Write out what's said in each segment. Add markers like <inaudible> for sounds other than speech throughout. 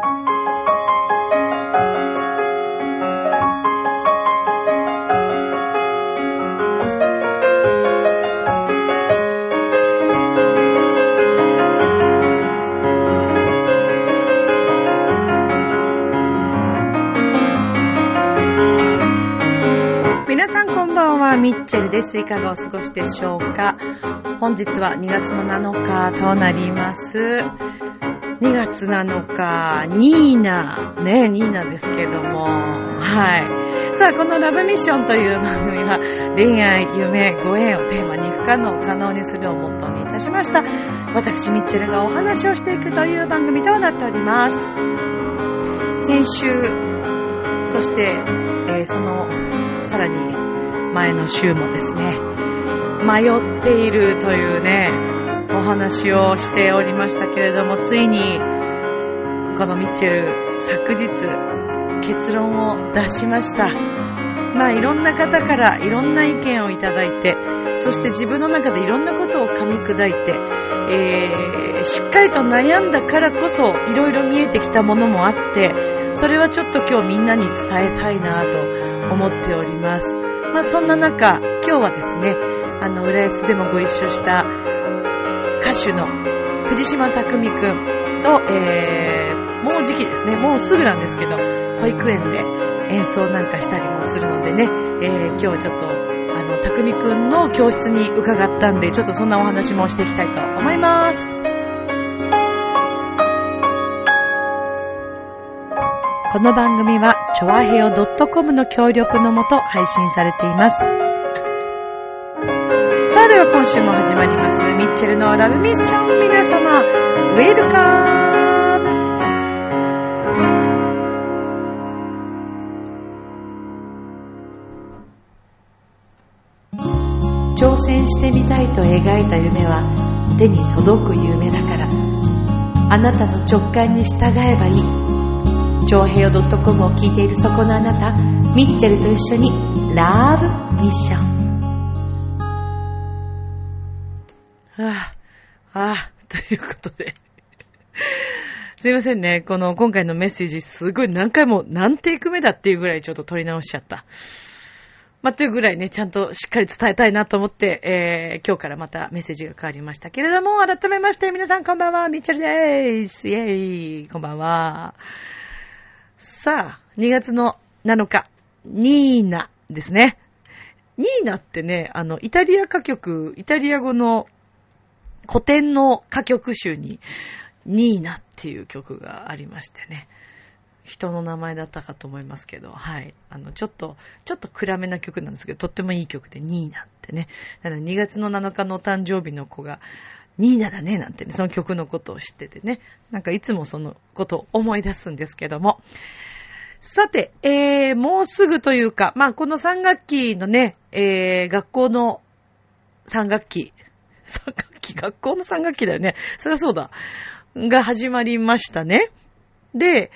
皆さんこんばんは、ミッチェルです。いかがお過ごしでしょうか？本日は2月の7日となります。2月7日、ニーナ、ね、ニーナですけども、はい。さあ、このラブミッションという番組は、恋愛、夢、ご縁をテーマに不可能を可能にするをモットーにいたしました。私、ミッチェルがお話をしていくという番組となっております。先週、そして、えーその、さらに前の週もですね、迷っているというね、お話をしておりましたけれども、ついに、このミッチェル、昨日、結論を出しました。まあいろんな方からいろんな意見をいただいて、そして自分の中でいろんなことを噛み砕いて、えーしっかりと悩んだからこそいろいろ見えてきたものもあって、それはちょっと今日みんなに伝えたいなと思っております。まあそんな中、今日はですね、あの、浦安でもご一緒した歌手の藤島匠くんと、えー、もう時期ですね、もうすぐなんですけど、保育園で演奏なんかしたりもするのでね、えー、今日ちょっと、あの、匠くんの教室に伺ったんで、ちょっとそんなお話もしていきたいと思います。この番組は、ちょわへよ .com の協力のもと配信されています。今週も始まります。ミッチェルのラブミッション。皆様、ウェルカム挑戦してみたいと描いた夢は手に届く夢だからあなたの直感に従えばいい長平洋 .com を聞いているそこのあなたミッチェルと一緒にラブミッションいうことで。すいませんね。この今回のメッセージすごい何回も何テイク目だっていうぐらいちょっと取り直しちゃった。まあ、というぐらいね、ちゃんとしっかり伝えたいなと思って、えー、今日からまたメッセージが変わりましたけれども、改めまして皆さんこんばんは、ミッチェルでーす。イェーイ、こんばんは。さあ、2月の7日、ニーナですね。ニーナってね、あの、イタリア歌曲、イタリア語の古典の歌曲集に、ニーナっていう曲がありましてね。人の名前だったかと思いますけど、はい。あの、ちょっと、ちょっと暗めな曲なんですけど、とってもいい曲で、ニーナってね。だから2月の7日のお誕生日の子が、ニーナだね、なんてね、その曲のことを知っててね。なんかいつもそのことを思い出すんですけども。さて、えー、もうすぐというか、まあ、この3学期のね、えー、学校の3学期、3学期、学校の3学期だよね。そりゃそうだ。が始まりましたね。で、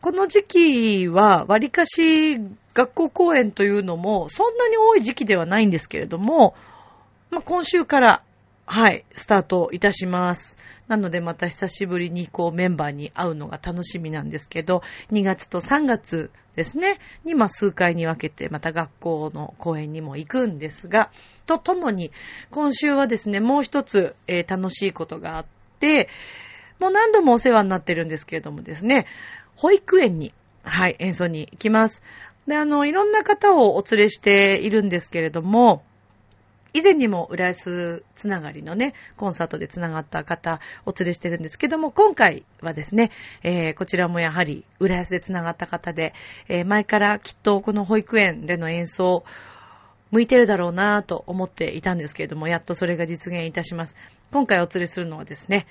この時期は、わりかし学校公演というのも、そんなに多い時期ではないんですけれども、まあ、今週から、はい、スタートいたします。なのでまた久しぶりにこうメンバーに会うのが楽しみなんですけど、2月と3月ですね、にまあ数回に分けてまた学校の公演にも行くんですが、とともに今週はですね、もう一つ、えー楽しいことがあって、もう何度もお世話になってるんですけれどもですね、保育園に、はい、演奏に行きます。で、あの、いろんな方をお連れしているんですけれども、以前にも浦安つながりのね、コンサートでつながった方お連れしてるんですけども、今回はですね、えーこちらもやはり浦安でつながった方で、えー前からきっとこの保育園での演奏、向いてるだろうなぁと思っていたんですけれども、やっとそれが実現いたします。今回お連れするのはですね、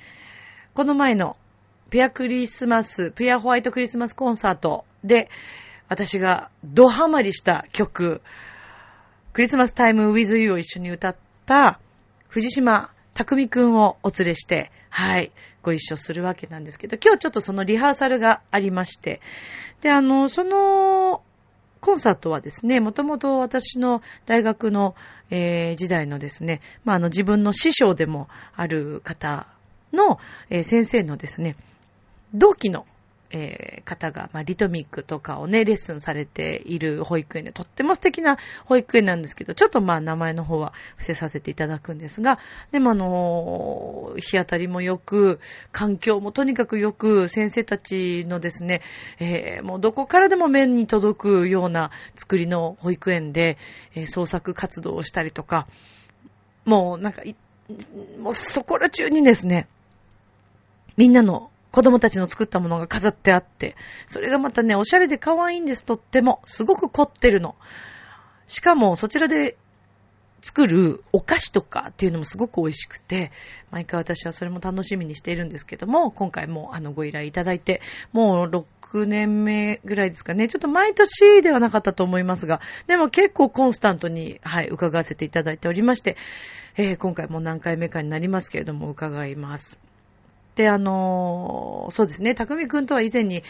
この前のピアクリスマス、ピアホワイトクリスマスコンサートで、私がドハマりした曲、クリスマスタイムウィズユーを一緒に歌った藤島匠くんをお連れして、はい、ご一緒するわけなんですけど、今日ちょっとそのリハーサルがありまして、で、あの、その、コンサートはですね、もともと私の大学の、えー時代のですね、まあ、あの自分の師匠でもある方の、えー先生のですね、同期の、えー、方が、まあ、リトミックとかをね、レッスンされている保育園で、とっても素敵な保育園なんですけど、ちょっとまあ、名前の方は伏せさせていただくんですが、でもあのー、日当たりも良く、環境もとにかく良く、先生たちのですね、えー、もうどこからでも面に届くような作りの保育園で、えー、創作活動をしたりとか、もうなんか、もうそこら中にですね、みんなの子供たちの作ったものが飾ってあって、それがまたね、おしゃれで可愛いんです、とっても。すごく凝ってるの。しかも、そちらで作るお菓子とかっていうのもすごく美味しくて、毎回私はそれも楽しみにしているんですけども、今回もあのご依頼いただいて、もう6年目ぐらいですかね。ちょっと毎年ではなかったと思いますが、でも結構コンスタントに、はい、伺わせていただいておりまして、えー、今回も何回目かになりますけれども、伺います。で、あのー、そうですね、匠くんとは以前に、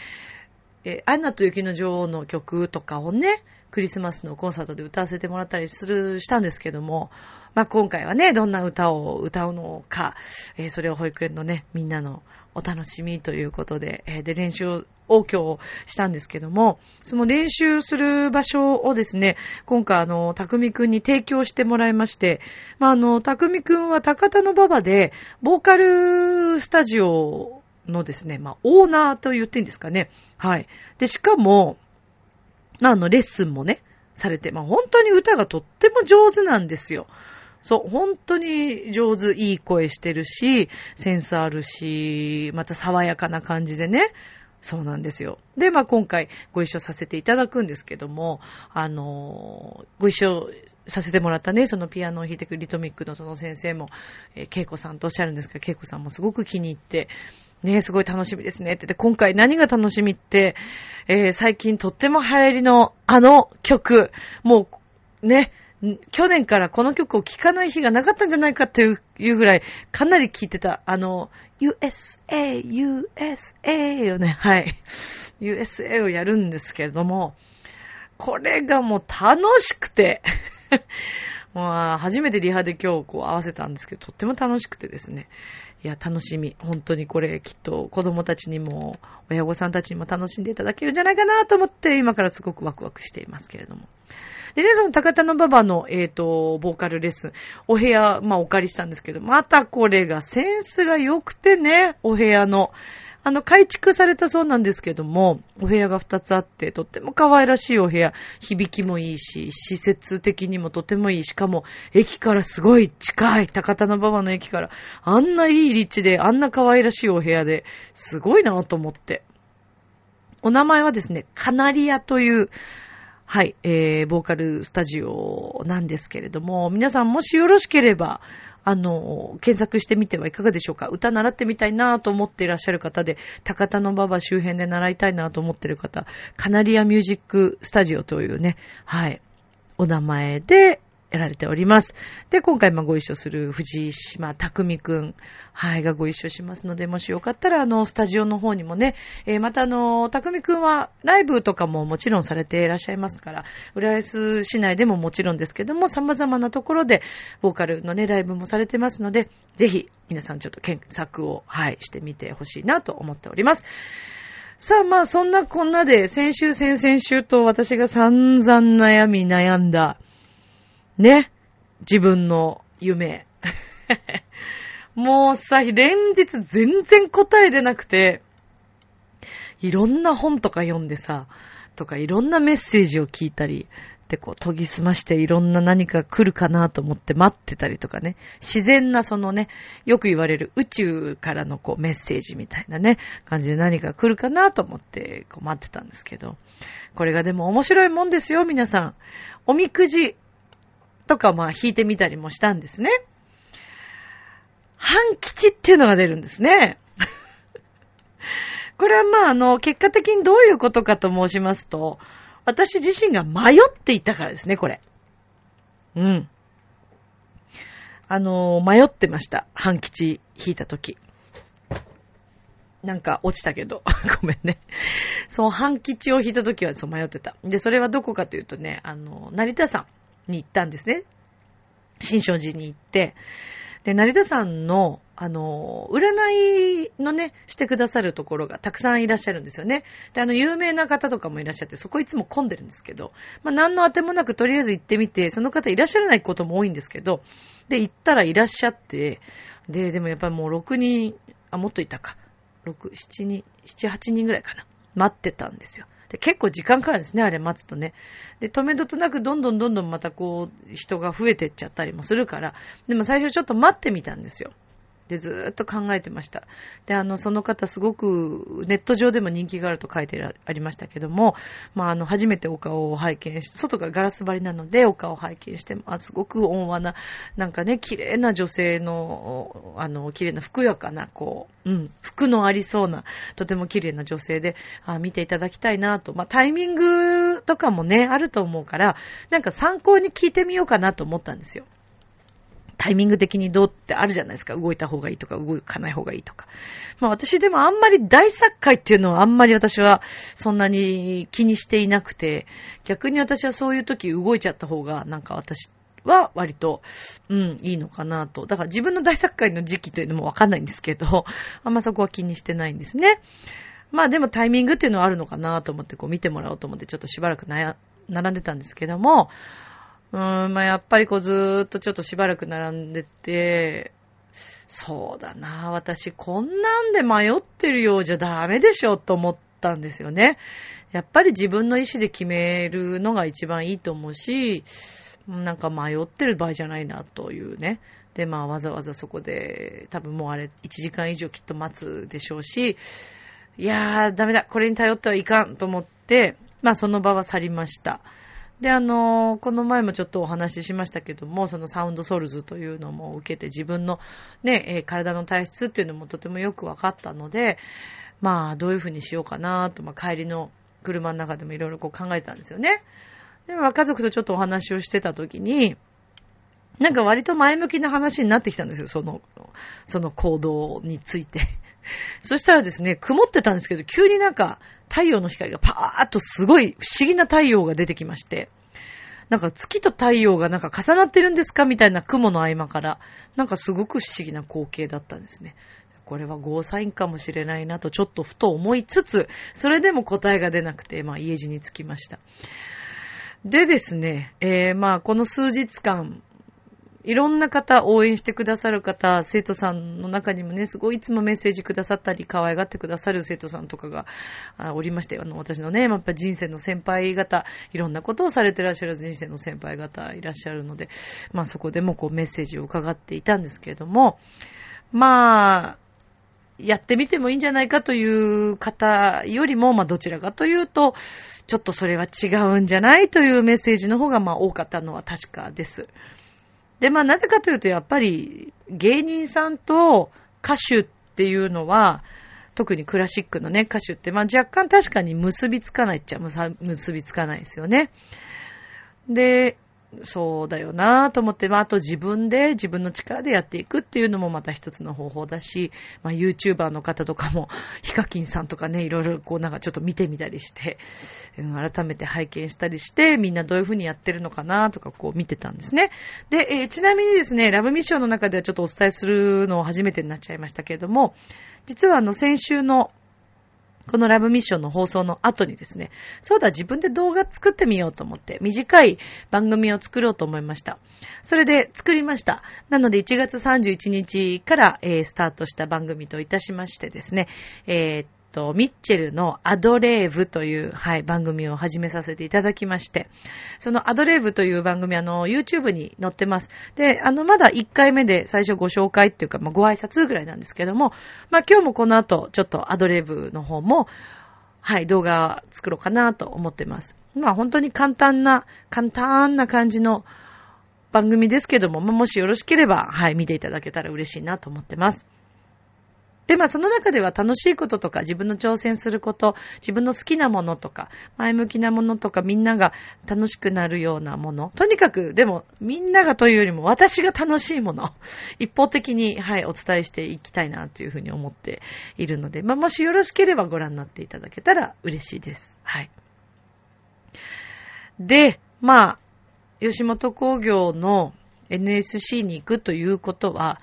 え、アンナと雪の女王の曲とかをね、クリスマスのコンサートで歌わせてもらったりする、したんですけども、まあ、今回はね、どんな歌を歌うのか、えー、それを保育園のね、みんなのお楽しみということで、え、で、練習を今日したんですけども、その練習する場所をですね、今回あの、たくみくんに提供してもらいまして、まあ、あの、たくみくんは高田の馬場で、ボーカルスタジオのですね、まあ、オーナーと言っていいんですかね。はい。で、しかも、まあ、あの、レッスンもね、されて、まあ、本当に歌がとっても上手なんですよ。そう、本当に上手、いい声してるし、センスあるし、また爽やかな感じでね。そうなんですよ。で、まあ今回ご一緒させていただくんですけども、あの、ご一緒させてもらったね、そのピアノを弾いてくるリトミックのその先生も、えー、ケイコさんとおっしゃるんですけど、ケイコさんもすごく気に入って、ね、すごい楽しみですねって言って、今回何が楽しみって、えー、最近とっても流行りのあの曲、もう、ね、去年からこの曲を聴かない日がなかったんじゃないかっていうぐらい、かなり聴いてた、あの、USA、USA よね、はい。USA をやるんですけれども、これがもう楽しくて <laughs> まあ、初めてリハで今日こう合わせたんですけど、とっても楽しくてですね。いや、楽しみ。本当にこれきっと子供たちにも、親御さんたちにも楽しんでいただけるんじゃないかなと思って、今からすごくワクワクしていますけれども。でね、その高田の馬場の、えっ、ー、と、ボーカルレッスン、お部屋、まあお借りしたんですけど、またこれがセンスが良くてね、お部屋の。あの、改築されたそうなんですけども、お部屋が2つあって、とっても可愛らしいお部屋、響きもいいし、施設的にもとてもいい。しかも、駅からすごい近い。高田馬場の駅から。あんないい立地で、あんな可愛らしいお部屋で、すごいなと思って。お名前はですね、カナリアという、はい、えー、ボーカルスタジオなんですけれども、皆さんもしよろしければ、あの、検索してみてはいかがでしょうか歌習ってみたいなと思っていらっしゃる方で、高田の馬場周辺で習いたいなと思っている方、カナリアミュージックスタジオというね、はい、お名前でやられております。で、今回もご一緒する藤島匠くん、はい、がご一緒しますので、もしよかったら、あの、スタジオの方にもね、えー、またあの、匠くんはライブとかももちろんされていらっしゃいますから、浦安市内でももちろんですけども、様々なところで、ボーカルのね、ライブもされてますので、ぜひ、皆さんちょっと検索を、はい、してみてほしいなと思っております。さあまあそんなこんなで先週先々週と私が散々悩み悩んだね。自分の夢。もうさ、連日全然答え出なくて、いろんな本とか読んでさ、とかいろんなメッセージを聞いたり、で、こう、研ぎ澄ましていろんな何か来るかなと思って待ってたりとかね。自然なそのね、よく言われる宇宙からのこうメッセージみたいなね、感じで何か来るかなと思ってこう待ってたんですけど。これがでも面白いもんですよ、皆さん。おみくじとかまあ引いてみたりもしたんですね。半吉っていうのが出るんですね。<laughs> これはまああの、結果的にどういうことかと申しますと、私自身が迷っていたからですね、これ。うん。あの、迷ってました。半吉引いたとき。なんか落ちたけど。<laughs> ごめんね。そう、半吉を引いたときはそう迷ってた。で、それはどこかというとね、あの、成田さん。に行ったんですね。新勝寺に行って、で、成田さんの、あの、占いのね、してくださるところがたくさんいらっしゃるんですよね。で、あの、有名な方とかもいらっしゃって、そこいつも混んでるんですけど、まあ、何の当てもなくとりあえず行ってみて、その方いらっしゃらないことも多いんですけど、で、行ったらいらっしゃって、で、でもやっぱりもう6人、あ、もっといたか。6、7人、7、8人ぐらいかな。待ってたんですよ。で結構時間かかるんですね、あれ待つとね。で、止めどとなくどんどんどんどんまたこう、人が増えてっちゃったりもするから、でも最初ちょっと待ってみたんですよ。で、ずっと考えてました。で、あの、その方すごくネット上でも人気があると書いてありましたけども、まあ、あの、初めてお顔を拝見して、外がガラス張りなのでお顔を拝見して、まあ、すごく温和な、なんかね、綺麗な女性の、あの、綺麗な、ふくよかな、こう、うん、服のありそうな、とても綺麗な女性で、あ見ていただきたいなと、まあ、タイミングとかもね、あると思うから、なんか参考に聞いてみようかなと思ったんですよ。タイミング的にどうってあるじゃないですか。動いた方がいいとか、動かない方がいいとか。まあ私でもあんまり大作会っていうのはあんまり私はそんなに気にしていなくて、逆に私はそういう時動いちゃった方がなんか私は割と、うん、いいのかなと。だから自分の大作会の時期というのもわかんないんですけど、<laughs> あんまそこは気にしてないんですね。まあでもタイミングっていうのはあるのかなと思ってこう見てもらおうと思ってちょっとしばらく悩並んでたんですけども、うん、まあ、やっぱりこうずーっとちょっとしばらく並んでて、そうだな、私こんなんで迷ってるようじゃダメでしょと思ったんですよね。やっぱり自分の意思で決めるのが一番いいと思うし、なんか迷ってる場合じゃないなというね。で、まあわざわざそこで、多分もうあれ1時間以上きっと待つでしょうし、いやーダメだ、これに頼ってはいかんと思って、まあその場は去りました。で、あの、この前もちょっとお話ししましたけども、そのサウンドソルズというのも受けて自分のね、え、体の体質っていうのもとてもよく分かったので、まあ、どういうふうにしようかなと、まあ、帰りの車の中でもいろいろこう考えたんですよね。で、まあ、家族とちょっとお話をしてた時に、なんか割と前向きな話になってきたんですよ、その、その行動について。<laughs> そしたらですね、曇ってたんですけど、急になんか太陽の光がパーッとすごい不思議な太陽が出てきまして、なんか月と太陽がなんか重なってるんですかみたいな雲の合間から、なんかすごく不思議な光景だったんですね。これはゴーサインかもしれないなとちょっとふと思いつつ、それでも答えが出なくて、まあ家路に着きました。でですね、えー、まあこの数日間、いろんな方、応援してくださる方、生徒さんの中にもね、すごいいつもメッセージくださったり、可愛がってくださる生徒さんとかがおりまして、あの、私のね、やっぱ人生の先輩方、いろんなことをされてらっしゃる人生の先輩方いらっしゃるので、まあそこでもこうメッセージを伺っていたんですけれども、まあ、やってみてもいいんじゃないかという方よりも、まあどちらかというと、ちょっとそれは違うんじゃないというメッセージの方がまあ多かったのは確かです。で、まあなぜかというと、やっぱり芸人さんと歌手っていうのは、特にクラシックのね、歌手って、まあ若干確かに結びつかないっちゃ結びつかないですよね。で、そうだよなと思って、まあ、あと自分で、自分の力でやっていくっていうのもまた一つの方法だし、まあ、YouTuber の方とかも、<laughs> ヒカキンさんとかね、いろいろこうなんかちょっと見てみたりして、改めて拝見したりして、みんなどういうふうにやってるのかなとかこう見てたんですね。で、えー、ちなみにですね、ラブミッションの中ではちょっとお伝えするのを初めてになっちゃいましたけれども、実はあの先週のこのラブミッションの放送の後にですね、そうだ、自分で動画作ってみようと思って、短い番組を作ろうと思いました。それで作りました。なので1月31日から、えー、スタートした番組といたしましてですね、えー、と、ミッチェルのアドレーブという、はい、番組を始めさせていただきまして、そのアドレーブという番組、あの、YouTube に載ってます。で、あの、まだ1回目で最初ご紹介っていうか、まあ、ご挨拶ぐらいなんですけども、まあ、今日もこの後、ちょっとアドレーブの方も、はい、動画作ろうかなと思ってます。まあ、本当に簡単な、簡単な感じの番組ですけども、まあ、もしよろしければ、はい、見ていただけたら嬉しいなと思ってます。で、まあその中では楽しいこととか自分の挑戦すること、自分の好きなものとか、前向きなものとかみんなが楽しくなるようなもの。とにかく、でもみんながというよりも私が楽しいもの。一方的に、はい、お伝えしていきたいなというふうに思っているので、まあもしよろしければご覧になっていただけたら嬉しいです。はい。で、まあ、吉本工業の NSC に行くということは、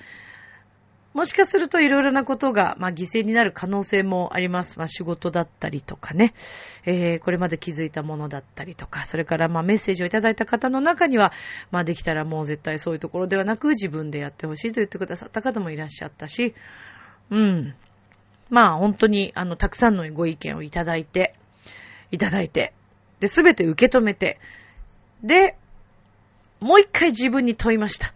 もしかするといろいろなことが、まあ、犠牲になる可能性もあります。まあ、仕事だったりとかね、えー、これまで気づいたものだったりとか、それからまあメッセージをいただいた方の中には、まあ、できたらもう絶対そういうところではなく自分でやってほしいと言ってくださった方もいらっしゃったし、うん。まあ、本当に、あの、たくさんのご意見をいただいて、いただいて、で、すべて受け止めて、で、もう一回自分に問いました。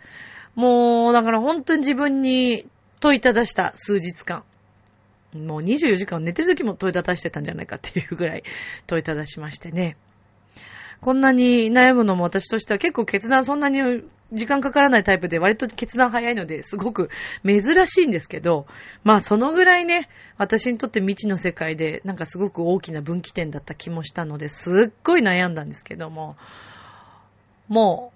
もう、だから本当に自分に問いただした数日間。もう24時間寝てる時も問いただしてたんじゃないかっていうぐらい問いただしましてね。こんなに悩むのも私としては結構決断そんなに時間かからないタイプで割と決断早いのですごく珍しいんですけど、まあそのぐらいね、私にとって未知の世界でなんかすごく大きな分岐点だった気もしたのですっごい悩んだんですけども、も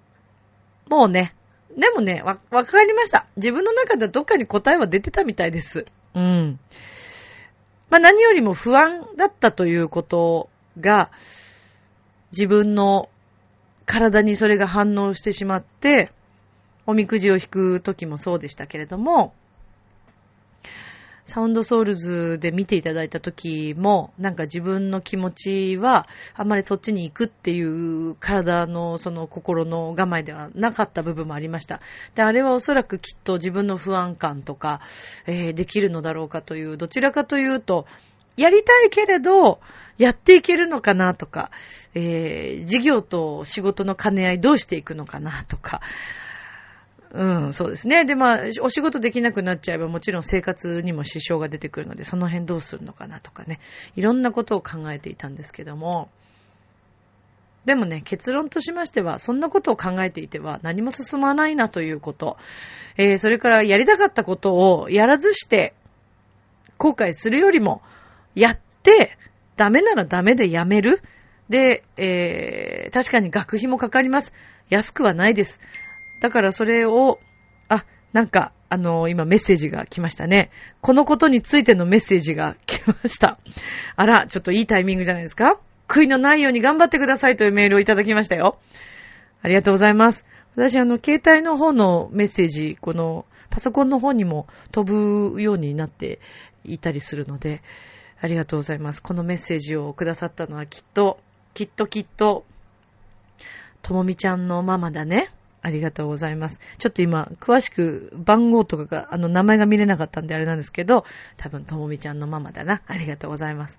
う、もうね、でもね、わ、わかりました。自分の中でどっかに答えは出てたみたいです。うん。まあ何よりも不安だったということが、自分の体にそれが反応してしまって、おみくじを引く時もそうでしたけれども、サウンドソウルズで見ていただいた時も、なんか自分の気持ちは、あんまりそっちに行くっていう体のその心の我慢ではなかった部分もありました。で、あれはおそらくきっと自分の不安感とか、えー、できるのだろうかという、どちらかというと、やりたいけれど、やっていけるのかなとか、えー、事業と仕事の兼ね合いどうしていくのかなとか、うん、そうですね。で、まあ、お仕事できなくなっちゃえばもちろん生活にも支障が出てくるので、その辺どうするのかなとかね。いろんなことを考えていたんですけども、でもね、結論としましては、そんなことを考えていては何も進まないなということ。えー、それからやりたかったことをやらずして後悔するよりも、やって、ダメならダメでやめる。で、えー、確かに学費もかかります。安くはないです。だからそれを、あ、なんか、あのー、今メッセージが来ましたね。このことについてのメッセージが来ました。あら、ちょっといいタイミングじゃないですか悔いのないように頑張ってくださいというメールをいただきましたよ。ありがとうございます。私、あの、携帯の方のメッセージ、この、パソコンの方にも飛ぶようになっていたりするので、ありがとうございます。このメッセージをくださったのはきっと、きっときっと、ともみちゃんのママだね。ありがとうございます。ちょっと今、詳しく番号とかが、あの、名前が見れなかったんであれなんですけど、多分、ともみちゃんのママだな。ありがとうございます。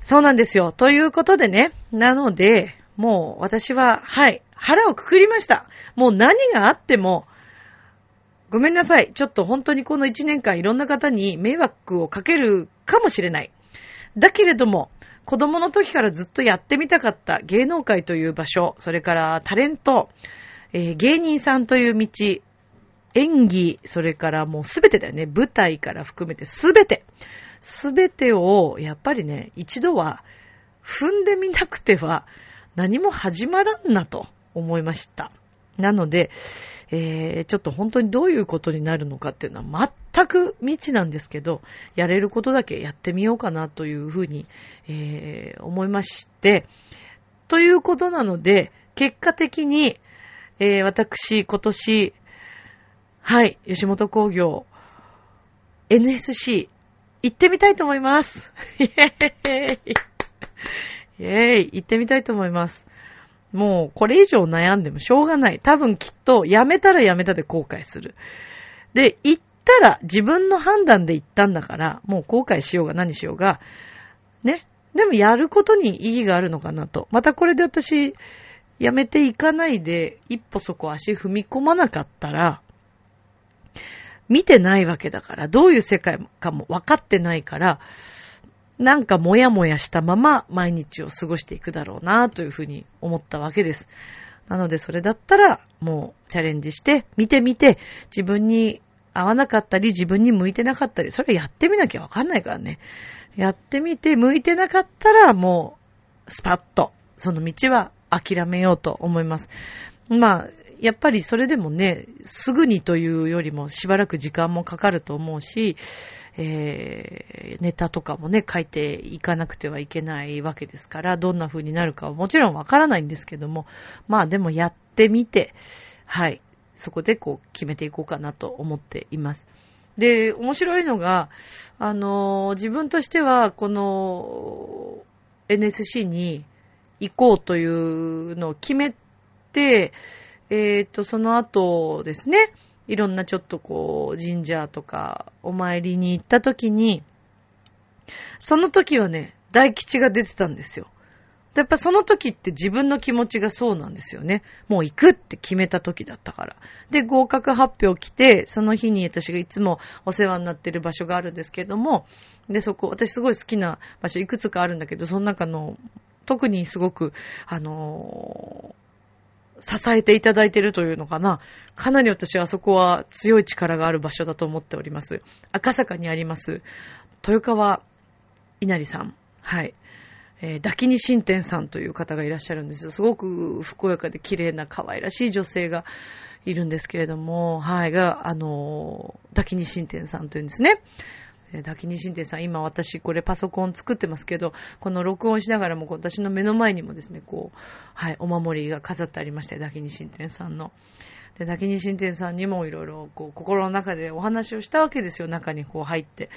そうなんですよ。ということでね。なので、もう私は、はい、腹をくくりました。もう何があっても、ごめんなさい。ちょっと本当にこの1年間いろんな方に迷惑をかけるかもしれない。だけれども、子供の時からずっとやってみたかった芸能界という場所、それからタレント、えー、芸人さんという道、演技、それからもうすべてだよね。舞台から含めてすべて。すべてを、やっぱりね、一度は踏んでみなくては何も始まらんなと思いました。なので、えー、ちょっと本当にどういうことになるのかっていうのは全く未知なんですけど、やれることだけやってみようかなというふうに、えー、思いまして、ということなので、結果的に、えー、私、今年、はい、吉本工業、NSC、行ってみたいと思います。イェーイ。イェーイ、行ってみたいと思います。もう、これ以上悩んでもしょうがない。多分きっと、やめたらやめたで後悔する。で、行ったら自分の判断で行ったんだから、もう後悔しようが何しようが、ね。でもやることに意義があるのかなと。またこれで私、やめていかないで、一歩そこ足踏み込まなかったら、見てないわけだから、どういう世界かも分かってないから、なんかもやもやしたまま毎日を過ごしていくだろうなというふうに思ったわけです。なのでそれだったらもうチャレンジして見てみて自分に合わなかったり自分に向いてなかったりそれやってみなきゃわかんないからね。やってみて向いてなかったらもうスパッとその道は諦めようと思います。まあ、やっぱりそれでもね、すぐにというよりもしばらく時間もかかると思うし、えー、ネタとかもね、書いていかなくてはいけないわけですから、どんな風になるかはもちろんわからないんですけども、まあでもやってみて、はい。そこでこう決めていこうかなと思っています。で、面白いのが、あの、自分としては、この NSC に行こうというのを決めて、えっ、ー、と、その後ですね、いろんなちょっとこう、神社とかお参りに行った時に、その時はね、大吉が出てたんですよ。やっぱその時って自分の気持ちがそうなんですよね。もう行くって決めた時だったから。で、合格発表来て、その日に私がいつもお世話になってる場所があるんですけれども、で、そこ、私すごい好きな場所いくつかあるんだけど、その中の、特にすごく、あのー、支えていただいているというのかな。かなり私はそこは強い力がある場所だと思っております。赤坂にあります、豊川稲荷さん。はい。えー、ダキニ新店さんという方がいらっしゃるんですすごく健やかで綺麗な可愛らしい女性がいるんですけれども、はい、が、あの、ダキニ新店さんというんですね。ダキニ新店さん、今私これパソコン作ってますけど、この録音しながらも私の目の前にもですね、こう、はい、お守りが飾ってありまして、ダキニ新店さんの。で、ダキニ新店さんにもいろいろ、こう、心の中でお話をしたわけですよ、中にこう入って。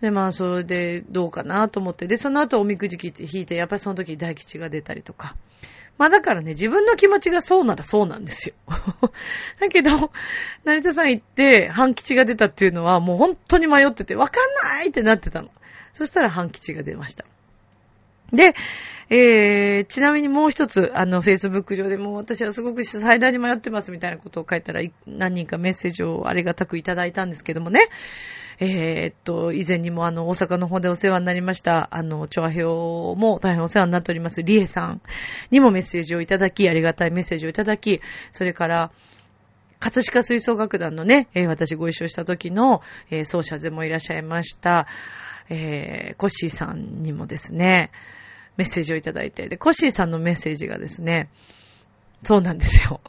で、まあ、それでどうかなと思って。で、その後おみくじ引いて、やっぱりその時大吉が出たりとか。まあだからね、自分の気持ちがそうならそうなんですよ。<laughs> だけど、成田さん行って半吉が出たっていうのはもう本当に迷ってて、わかんないってなってたの。そしたら半吉が出ました。で、えー、ちなみにもう一つ、あの、Facebook 上でも私はすごく最大に迷ってますみたいなことを書いたら、何人かメッセージをありがたくいただいたんですけどもね。えー、っと、以前にもあの、大阪の方でお世話になりました、あの、調和表も大変お世話になっております、リエさんにもメッセージをいただき、ありがたいメッセージをいただき、それから、葛飾吹奏楽団のね、えー、私ご一緒した時の、えー、奏者でもいらっしゃいました、えー、コッシーさんにもですね、メッセージをいただいて、で、コッシーさんのメッセージがですね、そうなんですよ。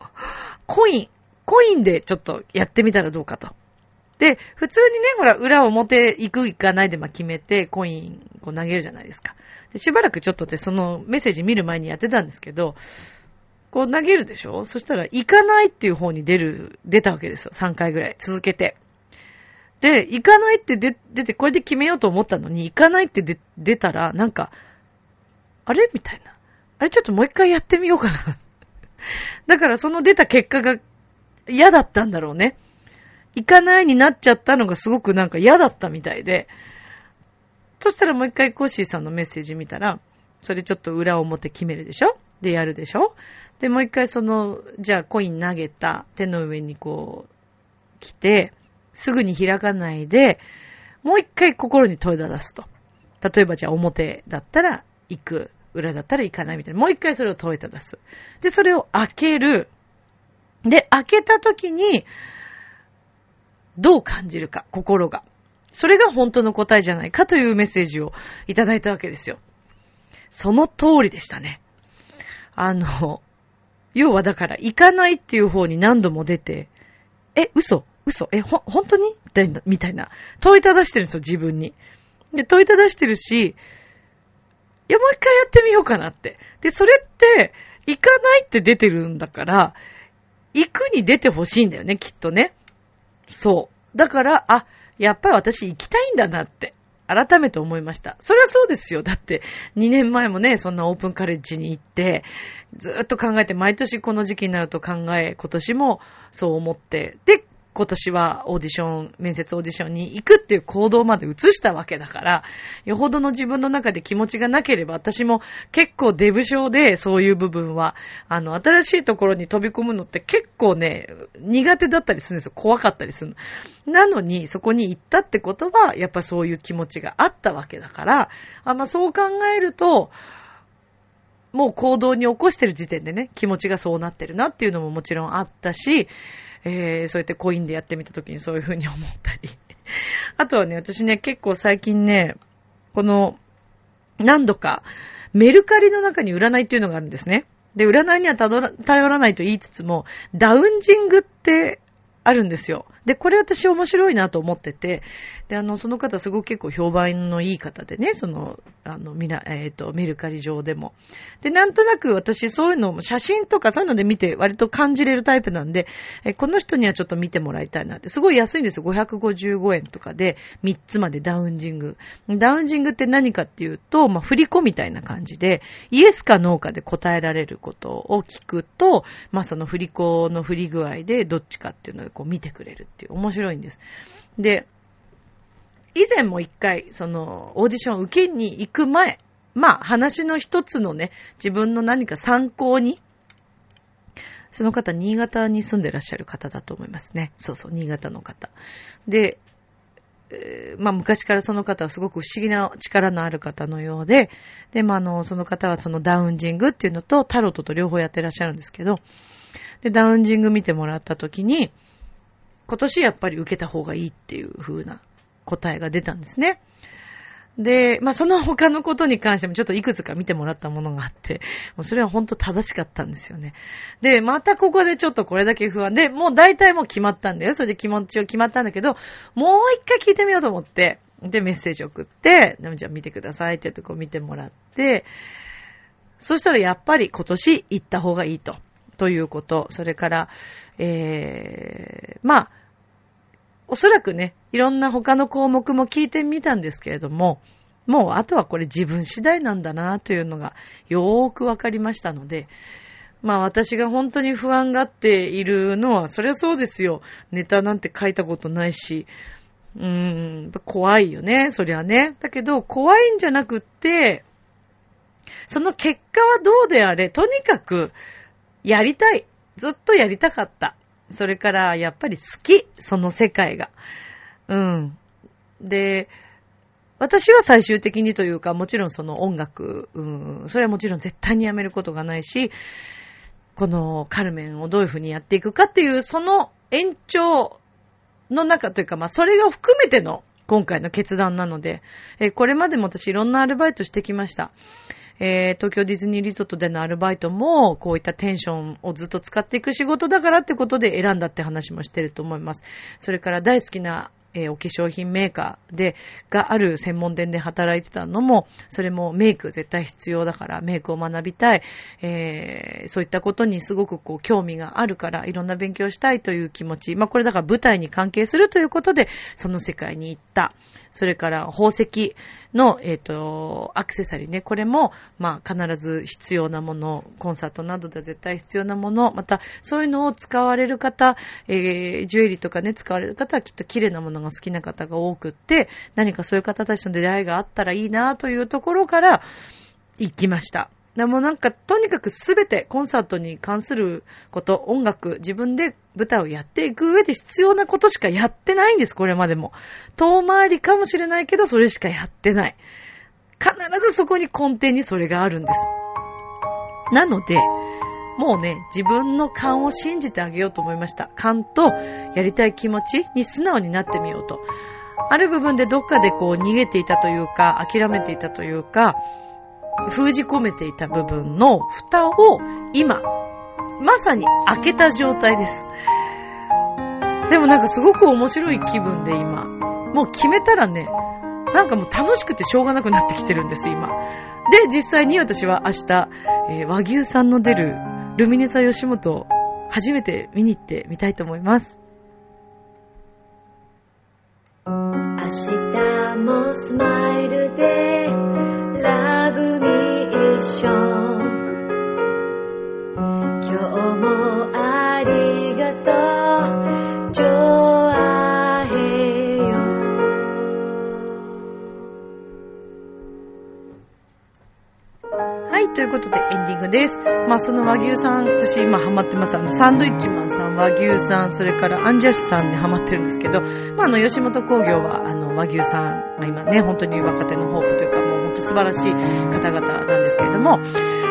コイン、コインでちょっとやってみたらどうかと。で、普通にね、ほら、裏表行く行かないでま決めて、コインこう投げるじゃないですか。で、しばらくちょっとで、そのメッセージ見る前にやってたんですけど、こう投げるでしょ？そしたら、行かないっていう方に出る、出たわけですよ。3回ぐらい続けて。で、行かないって出て、これで決めようと思ったのに、行かないって出出たら、なんか、あれ？みたいな。あれちょっともう一回やってみようかな。だからその出た結果が嫌だったんだろうね。行かないになっちゃったのがすごくなんか嫌だったみたいで、そしたらもう一回コッシーさんのメッセージ見たら、それちょっと裏表決めるでしょ？でやるでしょ？で、もう一回その、じゃあコイン投げた手の上にこう、来て、すぐに開かないで、もう一回心に問い出すと。例えばじゃあ表だったら行く、裏だったら行かないみたいな。もう一回それを問いただす。で、それを開ける。で、開けた時に、どう感じるか、心が。それが本当の答えじゃないかというメッセージをいただいたわけですよ。その通りでしたね。あの、要はだから、行かないっていう方に何度も出て、え、嘘嘘え、ほ、本当に？みたいな、みたいな。問いただしてるんですよ、自分に。で、問いただしてるし、いや、もう一回やってみようかなって。で、それって、行かないって出てるんだから、行くに出てほしいんだよね、きっとね。そう。だから、あ、やっぱり私行きたいんだなって、改めて思いました。それはそうですよ。だって、2年前もね、そんなオープンカレッジに行って、ずっと考えて、毎年この時期になると考え、今年もそう思って、で、今年はオーディション、面接オーディションに行くっていう行動まで移したわけだから、よほどの自分の中で気持ちがなければ、私も結構デブ症でそういう部分は、あの、新しいところに飛び込むのって結構ね、苦手だったりするんですよ。怖かったりするの。なのに、そこに行ったってことは、やっぱそういう気持ちがあったわけだから、あまあ、そう考えると、もう行動に起こしてる時点でね、気持ちがそうなってるなっていうのももちろんあったし、えー、そうやってコインでやってみたときにそういう風に思ったり。<laughs> あとはね、私ね、結構最近ね、この、何度か、メルカリの中に占いっていうのがあるんですね。で、占いには頼らないと言いつつも、ダウンジングってあるんですよ。で、これ私面白いなと思ってて、で、あの、その方すごく結構評判のいい方でね、その、あの、みな、えっ、ー、と、メルカリ上でも。で、なんとなく私そういうのも写真とかそういうので見て割と感じれるタイプなんで、えこの人にはちょっと見てもらいたいなって。すごい安いんですよ。555円とかで3つまでダウンジング。ダウンジングって何かっていうと、まあ、振り子みたいな感じで、イエスかノーかで答えられることを聞くと、まあ、その振り子の振り具合でどっちかっていうのでこう見てくれるっていう面白いんです。で、以前も一回、その、オーディションを受けに行く前、まあ、話の一つのね、自分の何か参考に、その方、新潟に住んでらっしゃる方だと思いますね。そうそう、新潟の方。で、えー、まあ昔からその方はすごく不思議な力のある方のようで、で、まああの、その方はそのダウンジングっていうのとタロットと両方やってらっしゃるんですけど、で、ダウンジング見てもらった時に、今年やっぱり受けた方がいいっていう風な答えが出たんですね。で、まあ、その他のことに関してもちょっといくつか見てもらったものがあって、もうそれは本当正しかったんですよね。で、またここでちょっとこれだけ不安で、もう大体もう決まったんだよ。それで気持ちを決まったんだけど、もう一回聞いてみようと思って、で、メッセージ送って、でもじゃあ見てくださいって言ってこ見てもらって、そしたらやっぱり今年行った方がいいと。ということ。それから、えー、まあ、おそらくね、いろんな他の項目も聞いてみたんですけれども、もうあとはこれ自分次第なんだなというのがよーくわかりましたので、まあ私が本当に不安がっているのは、そりゃそうですよ。ネタなんて書いたことないし、うーん、怖いよね、そりゃね。だけど、怖いんじゃなくって、その結果はどうであれ、とにかく、やりたい。ずっとやりたかった。それから、やっぱり好き、その世界が。うん。で、私は最終的にというか、もちろんその音楽、うん、それはもちろん絶対にやめることがないし、このカルメンをどういうふうにやっていくかっていう、その延長の中というか、まあそれが含めての今回の決断なので、えこれまでも私いろんなアルバイトしてきました。えー、東京ディズニーリゾートでのアルバイトも、こういったテンションをずっと使っていく仕事だからってことで選んだって話もしてると思います。それから大好きなえー、お化粧品メーカーで、がある専門店で働いてたのも、それもメイク絶対必要だからメイクを学びたい、えー、そういったことにすごくこう興味があるから、いろんな勉強したいという気持ち。まあこれだから舞台に関係するということで、その世界に行った。それから宝石の、えっ、ー、と、アクセサリーね。これも、まあ、必ず必要なもの、コンサートなどでは絶対必要なもの、また、そういうのを使われる方、えー、ジュエリーとかね、使われる方はきっと綺麗なものが好きな方が多くって、何かそういう方たちの出会いがあったらいいなというところから、行きました。でもなんか、とにかくすべてコンサートに関すること、音楽、自分で舞台をやっていく上で必要なことしかやってないんです、これまでも。遠回りかもしれないけど、それしかやってない。必ずそこに根底にそれがあるんです。なので、もうね、自分の勘を信じてあげようと思いました。勘とやりたい気持ちに素直になってみようと。ある部分でどっかでこう逃げていたというか、諦めていたというか、封じ込めていた部分の蓋を今、まさに開けた状態です。でもなんかすごく面白い気分で今。もう決めたらね、なんかもう楽しくてしょうがなくなってきてるんです、今。で、実際に私は明日、えー、和牛さんの出るルミネ座吉本初めて見に行ってみたいと思います。明日もスマイルでラブミッション今日もありがとういということでエンディングですまあその和牛さん私今ハマってますあのサンドイッチマンさん和牛さんそれからアンジャッシュさんにハマってるんですけどまああの吉本興業はあの和牛さん、まあ、今ね本当に若手のホープというかもう本当素晴らしい方々なんですけれども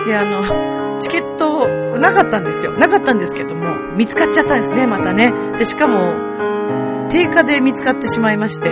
であのチケットなかったんですよ。なかったんですけども、見つかっちゃったんですね、またね。で、しかも、定価で見つかってしまいまして、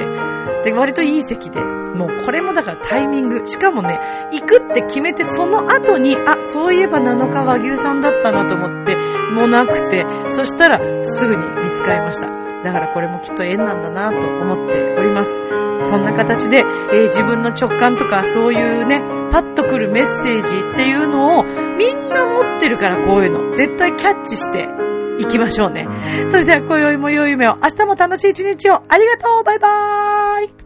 で、割といい席で、もうこれもだからタイミング、しかもね、行くって決めてその後に、あ、そういえば7日和牛さんだったなと思って、もうなくて、そしたらすぐに見つかりました。だからこれもきっと縁なんだなと思っております。そんな形で、えー自分の直感とかそういうね、パッと来るメッセージっていうのをみんな持ってるからこういうの。絶対キャッチしていきましょうね。それでは今宵も良い夢を、明日も楽しい一日を。ありがとうバイバーイ